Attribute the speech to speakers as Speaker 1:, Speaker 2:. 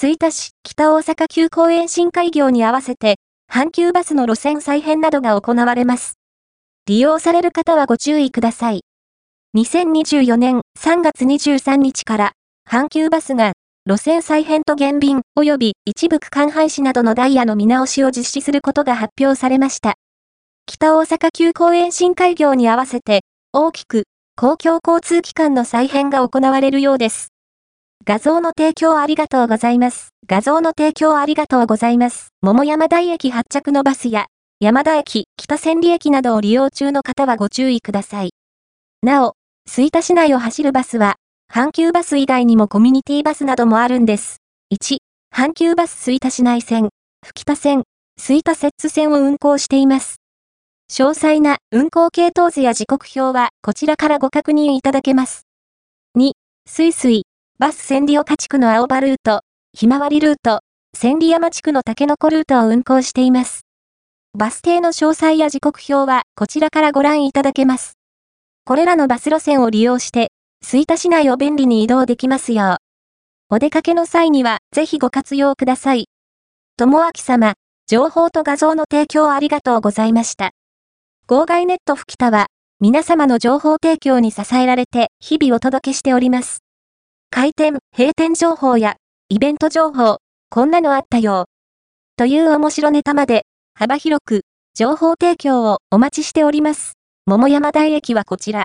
Speaker 1: 吹田市北大阪急公園新開業に合わせて、阪急バスの路線再編などが行われます。利用される方はご注意ください。2024年3月23日から、阪急バスが路線再編と減便及び一部区間廃止などのダイヤの見直しを実施することが発表されました。北大阪急公園新開業に合わせて、大きく公共交通機関の再編が行われるようです。画像の提供ありがとうございます。画像の提供ありがとうございます。桃山台駅発着のバスや、山田駅、北千里駅などを利用中の方はご注意ください。なお、吹田市内を走るバスは、阪急バス以外にもコミュニティバスなどもあるんです。1、阪急バス吹田市内線、吹田線、吹田摂津線を運行しています。詳細な運行系統図や時刻表はこちらからご確認いただけます。2、すいすい、バス千里岡地区の青葉ルート、ひまわりルート、千里山地区の竹の子ルートを運行しています。バス停の詳細や時刻表はこちらからご覧いただけます。これらのバス路線を利用して吹田市内を便利に移動できますよう。お出かけの際にはぜひご活用ください。ともあき様、情報と画像の提供ありがとうございました。号外ネット吹田は、皆様の情報提供に支えられて日々お届けしております。開店、閉店情報や、イベント情報、こんなのあったよ。という面白ネタまで、幅広く、情報提供をお待ちしております。桃山台駅はこちら。